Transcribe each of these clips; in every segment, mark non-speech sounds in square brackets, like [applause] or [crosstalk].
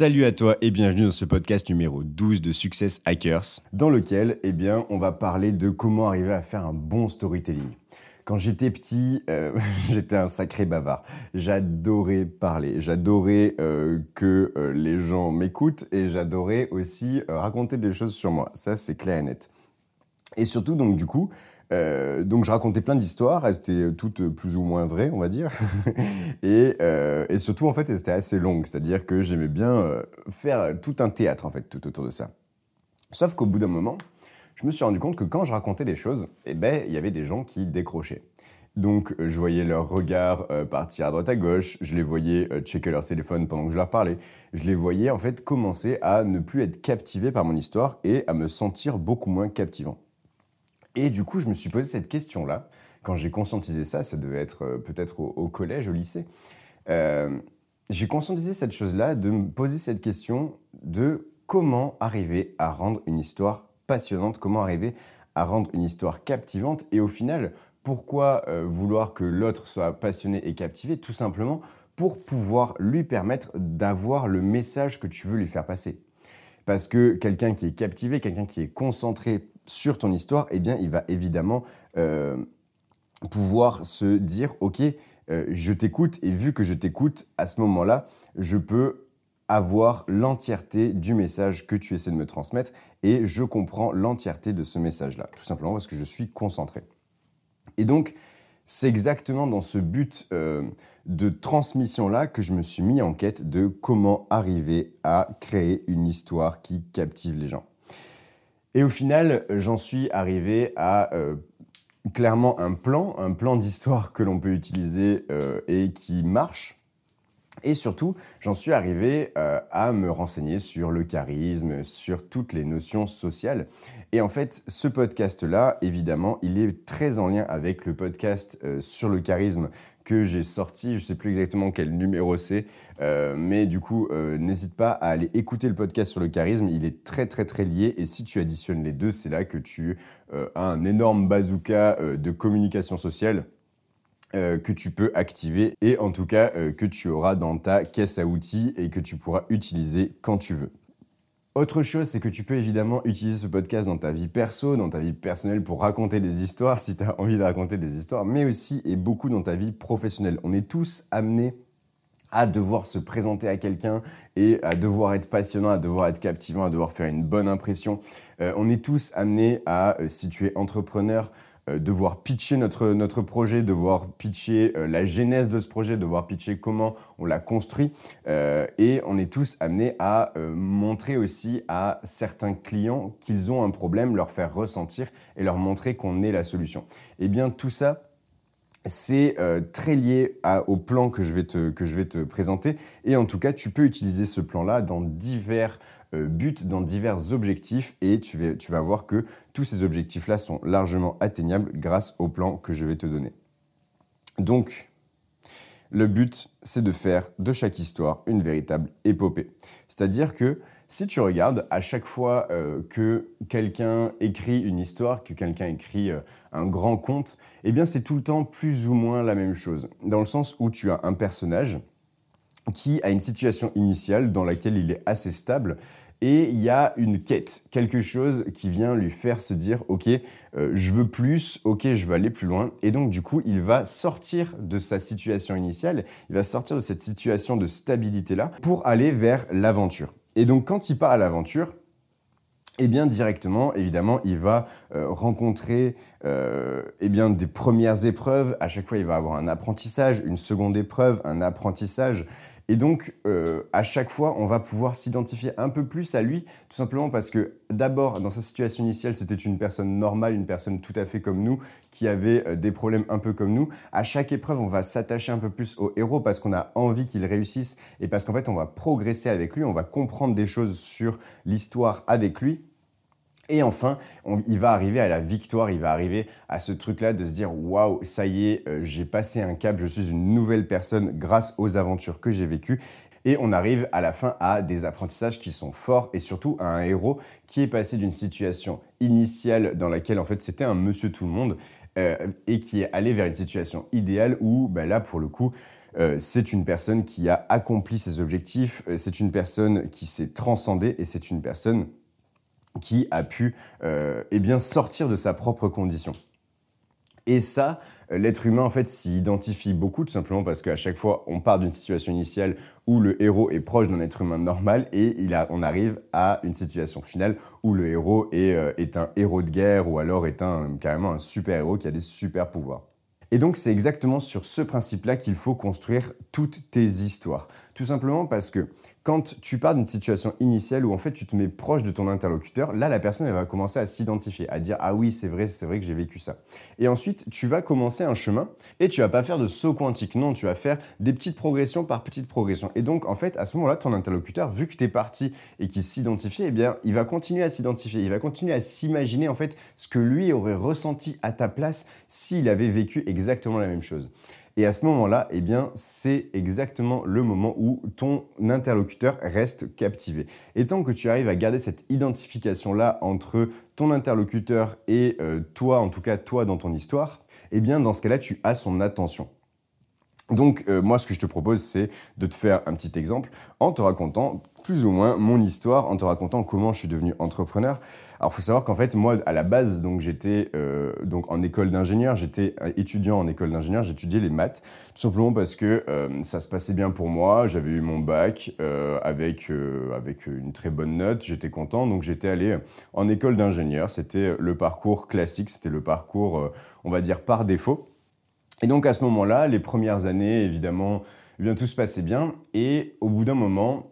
Salut à toi et bienvenue dans ce podcast numéro 12 de Success Hackers, dans lequel eh on va parler de comment arriver à faire un bon storytelling. Quand j'étais petit, euh, [laughs] j'étais un sacré bavard. J'adorais parler, j'adorais euh, que euh, les gens m'écoutent et j'adorais aussi raconter des choses sur moi. Ça, c'est clair et net. Et surtout, donc du coup, euh, donc je racontais plein d'histoires, elles étaient toutes plus ou moins vraies, on va dire. [laughs] et, euh, surtout, en fait, elles étaient assez longues, c'est-à-dire que j'aimais bien euh, faire tout un théâtre, en fait, tout autour de ça. Sauf qu'au bout d'un moment, je me suis rendu compte que quand je racontais les choses, eh ben, il y avait des gens qui décrochaient. Donc, je voyais leur regard partir à droite à gauche, je les voyais checker leur téléphone pendant que je leur parlais, je les voyais en fait commencer à ne plus être captivés par mon histoire et à me sentir beaucoup moins captivant. Et du coup, je me suis posé cette question-là. Quand j'ai conscientisé ça, ça devait être euh, peut-être au, collège, au lycée. Euh, j'ai conscientisé cette chose-là, de me poser cette question de comment arriver à rendre une histoire passionnante, comment arriver à rendre une histoire captivante. Et au final, pourquoi euh, vouloir que l'autre soit passionné et captivé Tout simplement pour pouvoir lui permettre d'avoir le message que tu veux lui faire passer. Parce que quelqu'un qui est captivé, quelqu'un qui est concentré sur ton histoire, eh bien, il va évidemment euh, pouvoir se dire, OK, euh, je t'écoute, et vu que je t'écoute, à ce moment-là, je peux avoir l'entièreté du message que tu essaies de me transmettre, et je comprends l'entièreté de ce message-là, tout simplement parce que je suis concentré. Et donc, c'est exactement dans ce but euh, de transmission-là que je me suis mis en quête de comment arriver à créer une histoire qui captive les gens. Et au final, j'en suis arrivé à euh, clairement un plan, un plan d'histoire que l'on peut utiliser euh, et qui marche. Et surtout, j'en suis arrivé euh, à me renseigner sur le charisme, sur toutes les notions sociales. Et en fait, ce podcast-là, évidemment, il est très en lien avec le podcast sur le charisme que j'ai sorti. Je ne sais plus exactement quel numéro c'est, euh, mais du coup, euh, n'hésite pas à aller écouter le podcast sur le charisme. Il est très très très lié et si tu additionnes les deux, c'est là que tu euh, as un énorme bazooka de communication sociale. Que tu peux activer et en tout cas que tu auras dans ta caisse à outils et que tu pourras utiliser quand tu veux. Autre chose, c'est que tu peux évidemment utiliser ce podcast dans ta vie perso, dans ta vie personnelle pour raconter des histoires [laughs] si tu as envie de raconter des histoires, mais aussi et beaucoup dans ta vie professionnelle. On est tous amenés à devoir se présenter à quelqu'un et à devoir être passionnant, à devoir être captivant, à devoir faire une bonne impression. Euh, on est tous amenés à, euh, si tu es entrepreneur, euh, devoir pitcher notre, notre projet, devoir pitcher euh, la genèse de ce projet, devoir pitcher comment on l'a construit. Euh, et on est tous amenés à montrer aussi à certains clients qu'ils ont un problème, leur faire ressentir et leur montrer qu'on est la solution. Eh bien tout ça, c'est très lié au plan que je, vais te, que je vais te présenter. Et en tout cas, tu peux utiliser ce plan-là dans divers euh, but dans divers objectifs et tu vas, tu vas voir que tous ces objectifs-là sont largement atteignables grâce au plan que je vais te donner. Donc, le but, c'est de faire de chaque histoire une véritable épopée. C'est-à-dire que si tu regardes, à chaque fois euh, que quelqu'un écrit une histoire, que quelqu'un écrit euh, un grand conte, eh bien c'est tout le temps plus ou moins la même chose. Dans le sens où tu as un personnage qui a une situation initiale dans laquelle il est assez stable et il y a une quête, quelque chose qui vient lui faire se dire ok, euh, je veux plus, ok, je veux aller plus loin. Et donc du coup, il va sortir de sa situation initiale, il va sortir de cette situation de stabilité-là pour aller vers l'aventure. Et donc quand il part à l'aventure, eh bien directement, évidemment, il va euh, rencontrer euh, eh bien, des premières épreuves. À chaque fois, il va avoir un apprentissage, une seconde épreuve, un apprentissage. Et donc, euh, à chaque fois, on va pouvoir s'identifier un peu plus à lui, tout simplement parce que d'abord, dans sa situation initiale, c'était une personne normale, une personne tout à fait comme nous, qui avait euh, des problèmes un peu comme nous. À chaque épreuve, on va s'attacher un peu plus au héros parce qu'on a envie qu'il réussisse et parce qu'en fait, on va progresser avec lui, on va comprendre des choses sur l'histoire avec lui. Et enfin, il va arriver à la victoire, il va arriver à ce truc-là de se dire waouh, ça y est, euh, j'ai passé un cap, je suis une nouvelle personne grâce aux aventures que j'ai vécues. Et on arrive à la fin à des apprentissages qui sont forts et surtout à un héros qui est passé d'une situation initiale dans laquelle en fait c'était un monsieur tout le monde euh, et qui est allé vers une situation idéale où ben là pour le coup euh, c'est une personne qui a accompli ses objectifs, c'est une personne qui s'est transcendée et c'est une personne qui a pu euh, eh bien, sortir de sa propre condition. Et ça, l'être humain en fait s'y identifie beaucoup tout simplement parce qu'à chaque fois on part d'une situation initiale où le héros est proche d'un être humain normal et il a, on arrive à une situation finale où le héros est, euh, est un héros de guerre ou alors est un, carrément un super héros qui a des super pouvoirs. Et donc c'est exactement sur ce principe-là qu'il faut construire toutes tes histoires. Tout simplement parce que quand tu pars d'une situation initiale où en fait tu te mets proche de ton interlocuteur, là la personne elle va commencer à s'identifier, à dire ah oui c'est vrai, c'est vrai que j'ai vécu ça. Et ensuite tu vas commencer un chemin et tu vas pas faire de saut quantique, non, tu vas faire des petites progressions par petites progressions. Et donc en fait à ce moment-là ton interlocuteur, vu que tu es parti et qu'il s'identifie, eh bien il va continuer à s'identifier, il va continuer à s'imaginer en fait ce que lui aurait ressenti à ta place s'il avait vécu exactement la même chose. Et à ce moment-là, eh c'est exactement le moment où ton interlocuteur reste captivé. Et tant que tu arrives à garder cette identification-là entre ton interlocuteur et euh, toi, en tout cas toi dans ton histoire, eh bien, dans ce cas-là, tu as son attention. Donc euh, moi ce que je te propose c'est de te faire un petit exemple en te racontant plus ou moins mon histoire, en te racontant comment je suis devenu entrepreneur. Alors faut savoir qu'en fait moi à la base donc j'étais euh, donc en école d'ingénieur, j'étais étudiant en école d'ingénieur, j'étudiais les maths tout simplement parce que euh, ça se passait bien pour moi, j'avais eu mon bac avec avec une très bonne note, j'étais content donc j'étais allé en école d'ingénieur, c'était le parcours classique, c'était le parcours on va dire par défaut. Et donc à ce moment-là, les premières années, évidemment, eh bien, tout se passait bien. Et au bout d'un moment,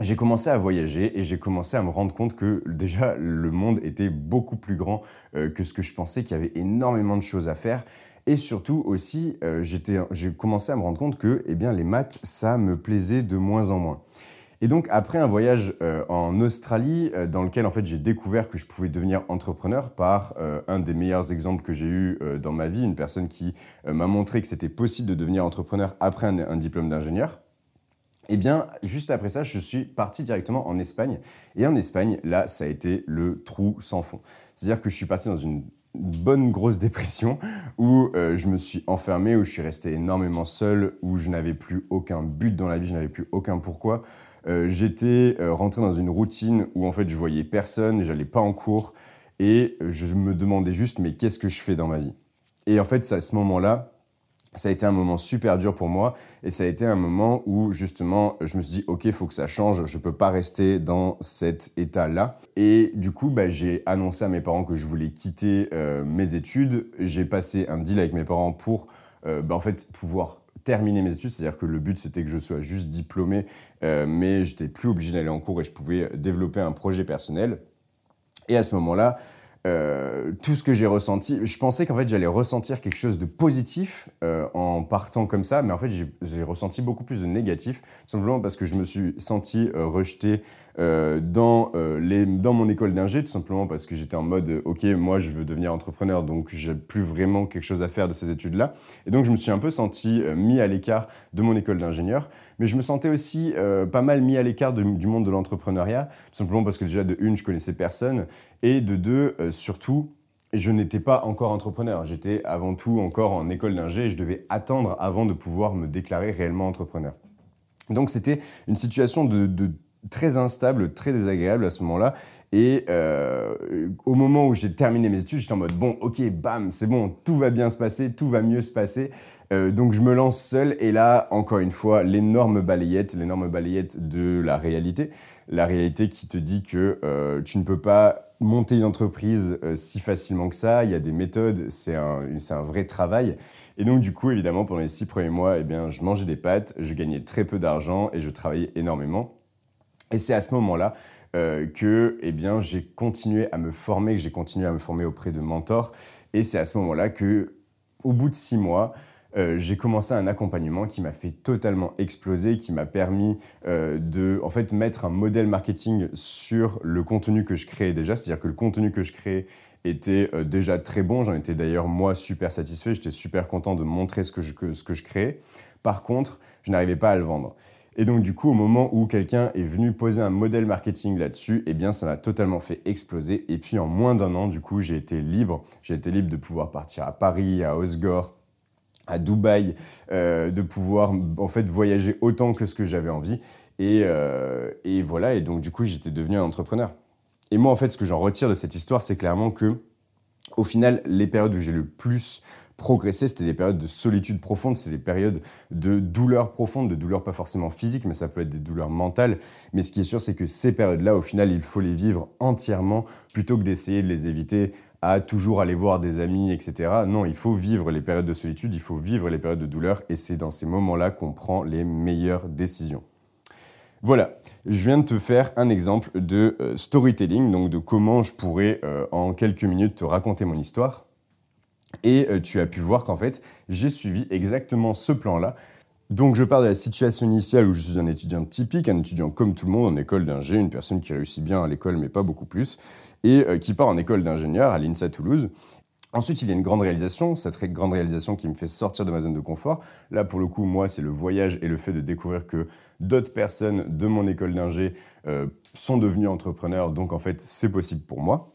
j'ai commencé à voyager et j'ai commencé à me rendre compte que déjà le monde était beaucoup plus grand euh, que ce que je pensais, qu'il y avait énormément de choses à faire. Et surtout aussi, euh, j'ai commencé à me rendre compte que eh bien, les maths, ça me plaisait de moins en moins. Et donc après un voyage euh, en Australie, euh, dans lequel en fait j'ai découvert que je pouvais devenir entrepreneur par euh, un des meilleurs exemples que j'ai eu dans ma vie, une personne qui m'a montré que c'était possible de devenir entrepreneur après un, diplôme d'ingénieur. Eh bien, juste après ça, je suis parti directement en Espagne. Et en Espagne, là, ça a été le trou sans fond. C'est-à-dire que je suis parti dans une bonne grosse dépression où je me suis enfermé, où je suis resté énormément seul, où je n'avais plus aucun but dans la vie, je n'avais plus aucun pourquoi. Euh, j'étais euh, rentré dans une routine où en fait je voyais personne, j'allais pas en cours et je me demandais juste mais qu'est-ce que je fais dans ma vie? Et en fait, à ce moment-là, ça a été un moment super dur pour moi et ça a été un moment où justement je me suis dit ok faut que ça change, je peux pas rester dans cet état-là. Et du coup bah, j'ai annoncé à mes parents que je voulais quitter euh, mes études. J'ai passé un deal avec mes parents pour bah, en fait pouvoir terminer mes études, c'est-à-dire que le but c'était que je sois juste diplômé, euh, mais j'étais plus obligé d'aller en cours et je pouvais développer un projet personnel. Et à ce moment-là, euh, tout ce que j'ai ressenti, je pensais qu'en fait j'allais ressentir quelque chose de positif euh, en partant comme ça, mais en fait j'ai ressenti beaucoup plus de négatif, simplement parce que je me suis senti rejeté euh, dans, euh, les, dans mon école d'ingé, tout simplement parce que j'étais en mode, ok, moi je veux devenir entrepreneur, donc j'ai plus vraiment quelque chose à faire de ces études-là. Et donc je me suis un peu senti mis à l'écart de mon école d'ingénieur, mais je me sentais aussi pas mal mis à l'écart du monde de l'entrepreneuriat, tout simplement parce que déjà de une, je connaissais personne, et de deux, surtout, je n'étais pas encore entrepreneur. J'étais avant tout encore en école d'ingé et je devais attendre avant de pouvoir me déclarer réellement entrepreneur. Donc c'était une situation de, de très instable, très désagréable à ce moment-là. Et euh, au moment où j'ai terminé mes études, j'étais en mode bon, ok, bam, c'est bon, tout va bien se passer, tout va mieux se passer. Euh, donc je me lance seul. Et là, encore une fois, l'énorme balayette, l'énorme balayette de la réalité. La réalité qui te dit que euh, tu ne peux pas monter une entreprise si facilement que ça. Il y a des méthodes, c'est un, un vrai travail. Et donc, du coup, évidemment, pendant les six premiers mois, eh bien, je mangeais des pâtes, je gagnais très peu d'argent et je travaillais énormément. Et c'est à ce moment-là euh, que eh bien, j'ai continué à me former, que j'ai continué à me former auprès de mentors. Et c'est à ce moment-là que, au bout de six mois, euh, j'ai commencé un accompagnement qui m'a fait totalement exploser, qui m'a permis euh, de en fait, mettre un modèle marketing sur le contenu que je créais déjà. C'est-à-dire que le contenu que je créais était déjà très bon. J'en étais d'ailleurs moi super satisfait. J'étais super content de montrer ce que je, ce que je créais. Par contre, je n'arrivais pas à le vendre. Et donc, du coup, au moment où quelqu'un est venu poser un modèle marketing là-dessus, eh bien, ça m'a totalement fait exploser. Et puis, en moins d'un an, du coup, j'ai été libre. J'ai été libre de pouvoir partir à Paris, à Osgore, à Dubaï, euh, de pouvoir en fait voyager autant que ce que j'avais envie. Et, euh, et, voilà, et donc du coup, j'étais devenu un entrepreneur. Et moi, en fait, ce que j'en retire de cette histoire, c'est clairement que, au final, les périodes où j'ai le plus progressé, c'était des périodes de solitude profonde, c'est des périodes de douleur profonde, de douleur pas forcément physique, mais ça peut être des douleurs mentales. Mais ce qui est sûr, c'est que ces périodes-là, au final, il faut les vivre entièrement plutôt que d'essayer de les éviter à toujours aller voir des amis, etc. Non, il faut vivre les périodes de solitude, il faut vivre les périodes de douleur, et c'est dans ces moments-là qu'on prend les meilleures décisions. Voilà, je viens de te faire un exemple de euh, storytelling, donc de comment je pourrais euh, en quelques minutes te raconter mon histoire. Et euh, tu as pu voir qu'en fait, j'ai suivi exactement ce plan-là. Donc je pars de la situation initiale où je suis un étudiant typique, un étudiant comme tout le monde en école d'ingé, une personne qui réussit bien à l'école mais pas beaucoup plus et euh, qui part en école d'ingénieur à l'INSA Toulouse. Ensuite, il y a une grande réalisation, cette grande réalisation qui me fait sortir de ma zone de confort. Là, pour le coup, moi, c'est le voyage et le fait de découvrir que d'autres personnes de mon école d'ingé euh, sont devenues entrepreneurs, donc en fait, c'est possible pour moi.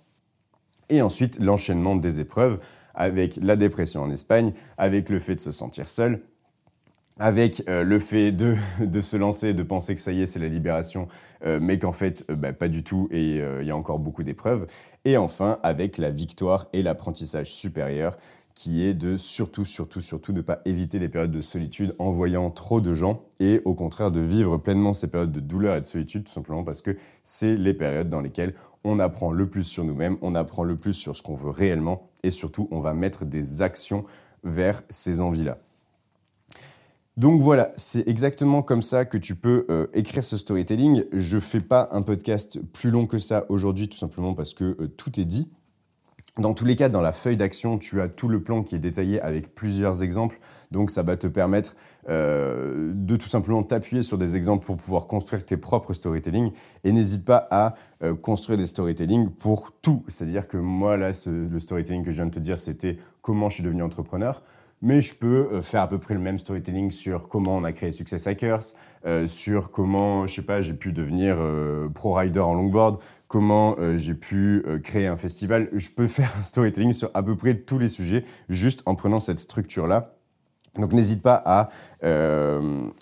Et ensuite, l'enchaînement des épreuves avec la dépression en Espagne, avec le fait de se sentir seul, avec euh, le fait [laughs] de, se lancer, de penser que ça y est, c'est la libération, euh, mais qu'en fait, euh, bah, pas du tout, et il y a encore beaucoup d'épreuves. Et enfin, avec la victoire et l'apprentissage supérieur, qui est de surtout, surtout, surtout ne pas éviter les périodes de solitude en voyant trop de gens, et au contraire de vivre pleinement ces périodes de douleur et de solitude, tout simplement parce que c'est les périodes dans lesquelles on apprend le plus sur nous-mêmes, on apprend le plus sur ce qu'on veut réellement, et surtout, on va mettre des actions vers ces envies-là. Donc voilà, c'est exactement comme ça que tu peux euh, écrire ce storytelling. Je ne fais pas un podcast plus long que ça aujourd'hui, tout simplement parce que euh, tout est dit. Dans tous les cas, dans la feuille d'action, tu as tout le plan qui est détaillé avec plusieurs exemples. Donc ça va te permettre euh, de tout simplement t'appuyer sur des exemples pour pouvoir construire tes propres storytelling. Et n'hésite pas à construire des storytelling pour tout. C'est-à-dire que moi, là, le storytelling que je viens de te dire, c'était comment je suis devenu entrepreneur mais je peux euh, faire à peu près le même storytelling sur comment on a créé Success Hackers, euh, sur comment, je sais pas, j'ai pu devenir euh, pro rider en longboard, comment j'ai pu créer un festival. Je peux [laughs] faire un storytelling sur à peu près tous les sujets, juste en prenant cette structure-là. Donc n'hésite pas à,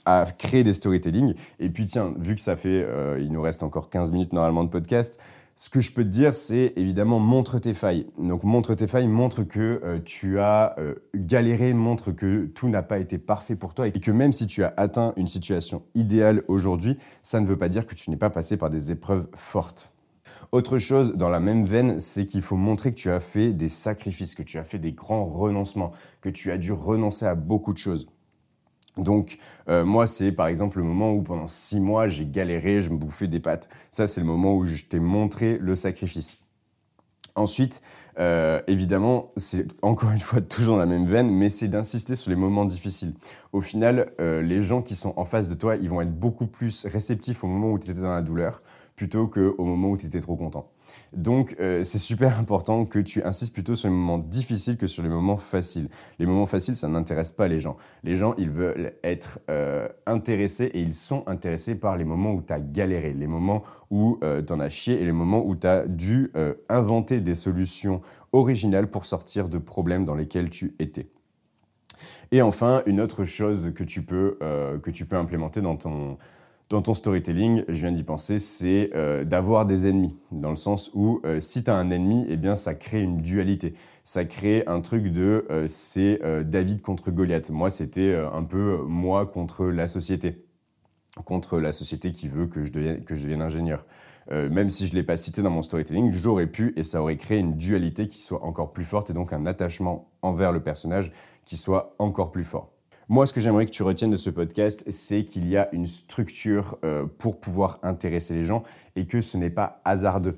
à créer des storytelling. Et puis tiens, vu que ça fait, il nous reste encore 15 minutes normalement de podcast, ce que je peux te dire, c'est évidemment montre tes failles. Donc montre tes failles, montre que euh, tu as euh, galéré, montre que tout n'a pas été parfait pour toi et que même si tu as atteint une situation idéale aujourd'hui, ça ne veut pas dire que tu n'es pas passé par des épreuves fortes. Autre chose dans la même veine, c'est qu'il faut montrer que tu as fait des sacrifices, que tu as fait des grands renoncements, que tu as dû renoncer à beaucoup de choses. Donc euh, moi, c'est par exemple le moment où pendant six mois, j'ai galéré, je me bouffais des pâtes. Ça, c'est le moment où je t'ai montré le sacrifice. Ensuite, euh, évidemment, c'est encore une fois toujours la même veine, mais c'est d'insister sur les moments difficiles. Au final, euh, les gens qui sont en face de toi, ils vont être beaucoup plus réceptifs au moment où tu étais dans la douleur plutôt qu'au moment où tu étais trop content. Donc euh, c'est super important que tu insistes plutôt sur les moments difficiles que sur les moments faciles. Les moments faciles, ça n'intéresse pas les gens. Les gens, ils veulent être euh, intéressés et ils sont intéressés par les moments où tu as galéré, les moments où euh, tu en as chié et les moments où tu as dû inventer des solutions originales pour sortir de problèmes dans lesquels tu étais. Et enfin, une autre chose que tu peux, que tu peux implémenter dans ton, dans ton storytelling, je viens d'y penser, c'est euh, d'avoir des ennemis. Dans le sens où euh, si tu as un ennemi, eh bien ça crée une dualité. Ça crée un truc de euh, c'est David contre Goliath. Moi, c'était un peu moi contre la société. Contre la société qui veut que je devienne, que je devienne ingénieur. même si je ne l'ai pas cité dans mon storytelling, j'aurais pu et ça aurait créé une dualité qui soit encore plus forte et donc un attachement envers le personnage qui soit encore plus fort. Moi, ce que j'aimerais que tu retiennes de ce podcast, c'est qu'il y a une structure euh, pour pouvoir intéresser les gens et que ce n'est pas hasardeux.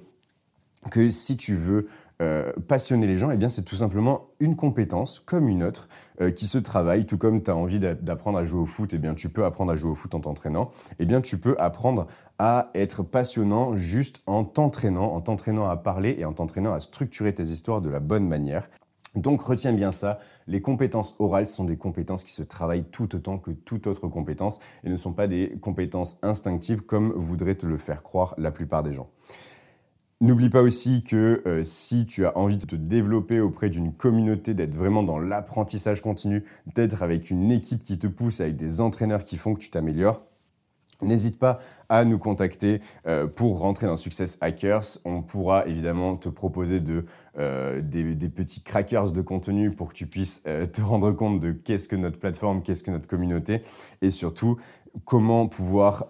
Que si tu veux euh, passionner les gens, eh bien c'est tout simplement une compétence comme une autre euh, qui se travaille, tout comme tu as envie d'apprendre à jouer au foot, eh bien tu peux apprendre à jouer au foot en t'entraînant, eh bien tu peux apprendre à être passionnant juste en t'entraînant, en t'entraînant à parler et en t'entraînant à structurer tes histoires de la bonne manière. Donc retiens bien ça, les compétences orales sont des compétences qui se travaillent tout autant que toute autre compétence et ne sont pas des compétences instinctives comme voudraient te le faire croire la plupart des gens. N'oublie pas aussi que euh, si tu as envie de te développer auprès d'une communauté, d'être vraiment dans l'apprentissage continu, d'être avec une équipe qui te pousse, avec des entraîneurs qui font que tu t'améliores, N'hésite pas à nous contacter euh, pour rentrer dans Success Hackers. On pourra évidemment te proposer euh, des, petits crackers de contenu pour que tu puisses te rendre compte de qu'est-ce que notre plateforme, qu'est-ce que notre communauté et surtout comment pouvoir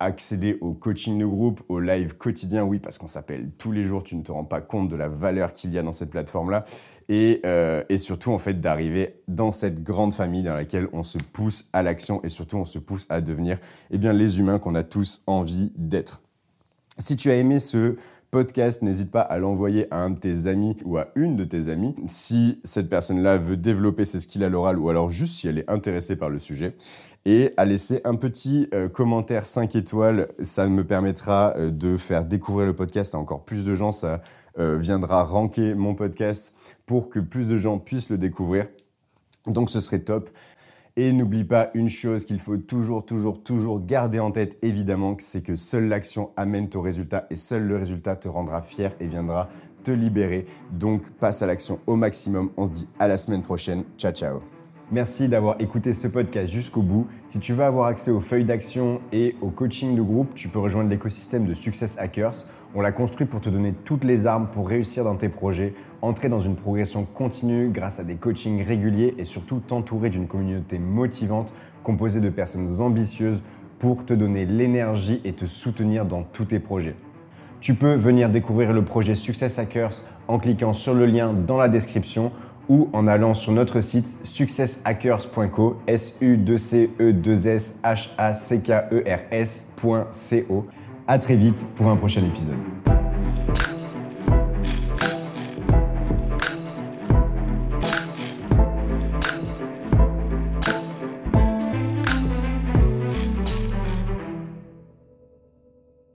accéder au coaching de groupe, au live quotidien, oui, parce qu'on s'appelle tous les jours, tu ne te rends pas compte de la valeur qu'il y a dans cette plateforme-là, et, euh, et, surtout en fait d'arriver dans cette grande famille dans laquelle on se pousse à l'action et surtout on se pousse à devenir eh bien, les humains qu'on a tous envie d'être. Si tu as aimé ce podcast, n'hésite pas à l'envoyer à un de tes amis ou à une de tes amies. Si cette personne-là veut développer ses skills à l'oral ou alors juste si elle est intéressée par le sujet et à laisser un petit euh, commentaire 5 étoiles. Ça me permettra euh, de faire découvrir le podcast à encore plus de gens. Ça euh, viendra ranker mon podcast pour que plus de gens puissent le découvrir. Donc ce serait top. Et n'oublie pas une chose qu'il faut toujours, toujours, toujours garder en tête, évidemment, c'est que seule l'action amène au résultat et seul le résultat te rendra fier et viendra te libérer. Donc passe à l'action au maximum. On se dit à la semaine prochaine. Ciao, ciao. Merci d'avoir écouté ce podcast jusqu'au bout. Si tu veux avoir accès aux feuilles d'action et au coaching de groupe, tu peux rejoindre l'écosystème de Success Hackers. On l'a construit pour te donner toutes les armes pour réussir dans tes projets, entrer dans une progression continue grâce à des coachings réguliers et surtout t'entourer d'une communauté motivante composée de personnes ambitieuses pour te donner l'énergie et te soutenir dans tous tes projets. Tu peux venir découvrir le projet Success Hackers en cliquant sur le lien dans la description ou en allant sur notre site successhackers.co, s u c e 2 s h a c k e r À très vite pour un prochain épisode.